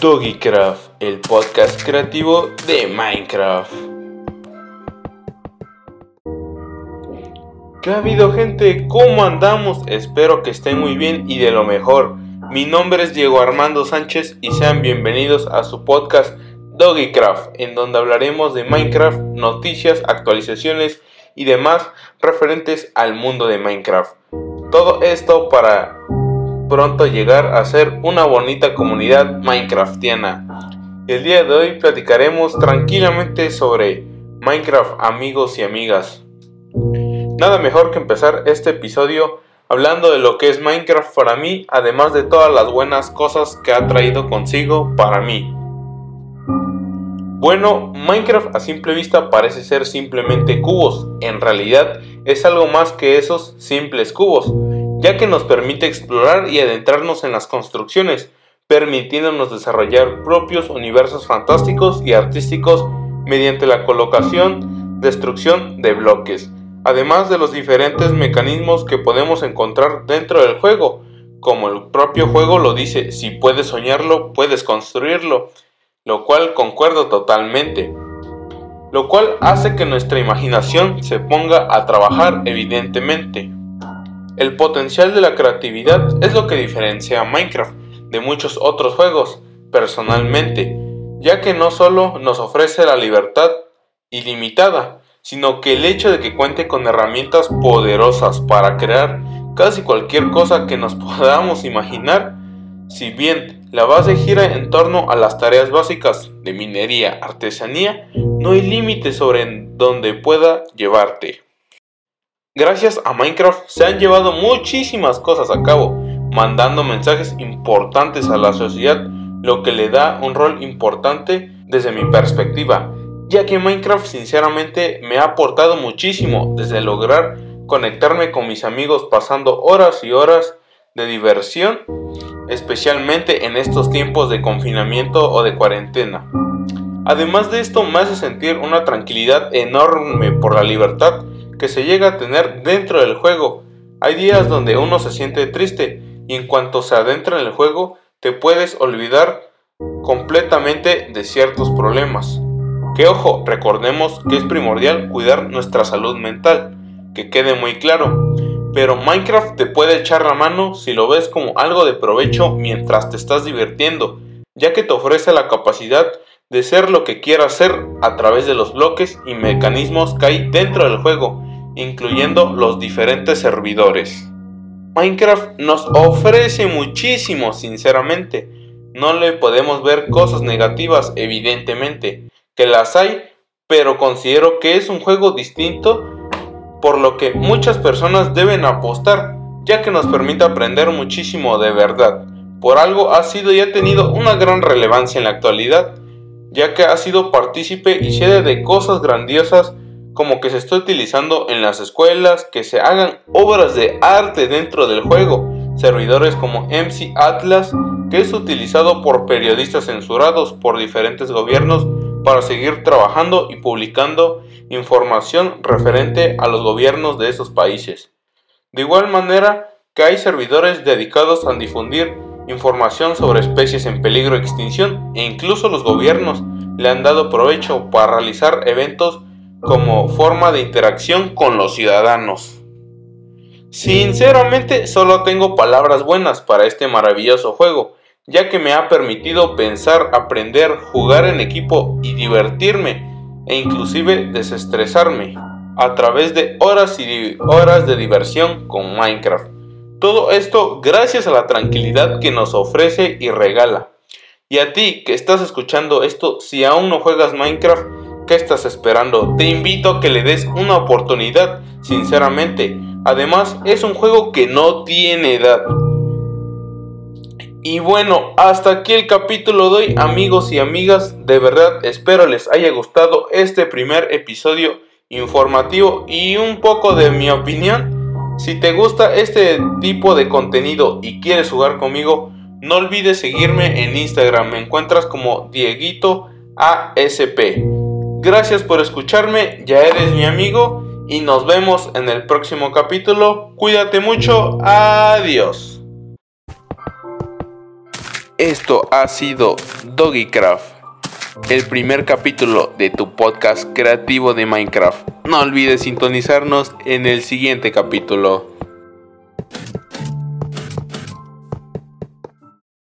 Doggycraft, el podcast creativo de Minecraft. ¿Qué ha habido gente? ¿Cómo andamos? Espero que estén muy bien y de lo mejor. Mi nombre es Diego Armando Sánchez y sean bienvenidos a su podcast Doggycraft, en donde hablaremos de Minecraft, noticias, actualizaciones y demás referentes al mundo de Minecraft. Todo esto para pronto llegar a ser una bonita comunidad minecraftiana. El día de hoy platicaremos tranquilamente sobre Minecraft amigos y amigas. Nada mejor que empezar este episodio hablando de lo que es Minecraft para mí, además de todas las buenas cosas que ha traído consigo para mí. Bueno, Minecraft a simple vista parece ser simplemente cubos, en realidad es algo más que esos simples cubos ya que nos permite explorar y adentrarnos en las construcciones, permitiéndonos desarrollar propios universos fantásticos y artísticos mediante la colocación, destrucción de bloques, además de los diferentes mecanismos que podemos encontrar dentro del juego. Como el propio juego lo dice, si puedes soñarlo, puedes construirlo, lo cual concuerdo totalmente. Lo cual hace que nuestra imaginación se ponga a trabajar evidentemente. El potencial de la creatividad es lo que diferencia a Minecraft de muchos otros juegos, personalmente, ya que no solo nos ofrece la libertad ilimitada, sino que el hecho de que cuente con herramientas poderosas para crear casi cualquier cosa que nos podamos imaginar, si bien la base gira en torno a las tareas básicas de minería, artesanía, no hay límite sobre dónde pueda llevarte. Gracias a Minecraft se han llevado muchísimas cosas a cabo, mandando mensajes importantes a la sociedad, lo que le da un rol importante desde mi perspectiva, ya que Minecraft sinceramente me ha aportado muchísimo desde lograr conectarme con mis amigos pasando horas y horas de diversión, especialmente en estos tiempos de confinamiento o de cuarentena. Además de esto me hace sentir una tranquilidad enorme por la libertad que se llega a tener dentro del juego. Hay días donde uno se siente triste y en cuanto se adentra en el juego te puedes olvidar completamente de ciertos problemas. Que ojo, recordemos que es primordial cuidar nuestra salud mental, que quede muy claro. Pero Minecraft te puede echar la mano si lo ves como algo de provecho mientras te estás divirtiendo, ya que te ofrece la capacidad de ser lo que quieras ser a través de los bloques y mecanismos que hay dentro del juego, incluyendo los diferentes servidores. Minecraft nos ofrece muchísimo, sinceramente. No le podemos ver cosas negativas, evidentemente, que las hay, pero considero que es un juego distinto, por lo que muchas personas deben apostar, ya que nos permite aprender muchísimo de verdad. Por algo ha sido y ha tenido una gran relevancia en la actualidad, ya que ha sido partícipe y sede de cosas grandiosas como que se está utilizando en las escuelas, que se hagan obras de arte dentro del juego, servidores como MC Atlas, que es utilizado por periodistas censurados por diferentes gobiernos para seguir trabajando y publicando información referente a los gobiernos de esos países. De igual manera que hay servidores dedicados a difundir información sobre especies en peligro de extinción e incluso los gobiernos le han dado provecho para realizar eventos como forma de interacción con los ciudadanos. Sinceramente solo tengo palabras buenas para este maravilloso juego, ya que me ha permitido pensar, aprender, jugar en equipo y divertirme e inclusive desestresarme a través de horas y horas de diversión con Minecraft. Todo esto gracias a la tranquilidad que nos ofrece y regala. Y a ti que estás escuchando esto, si aún no juegas Minecraft, ¿Qué estás esperando? Te invito a que le des una oportunidad, sinceramente. Además, es un juego que no tiene edad. Y bueno, hasta aquí el capítulo de hoy, amigos y amigas. De verdad, espero les haya gustado este primer episodio informativo y un poco de mi opinión. Si te gusta este tipo de contenido y quieres jugar conmigo, no olvides seguirme en Instagram. Me encuentras como Dieguito ASP. Gracias por escucharme, ya eres mi amigo y nos vemos en el próximo capítulo. Cuídate mucho, adiós. Esto ha sido Doggycraft, el primer capítulo de tu podcast creativo de Minecraft. No olvides sintonizarnos en el siguiente capítulo.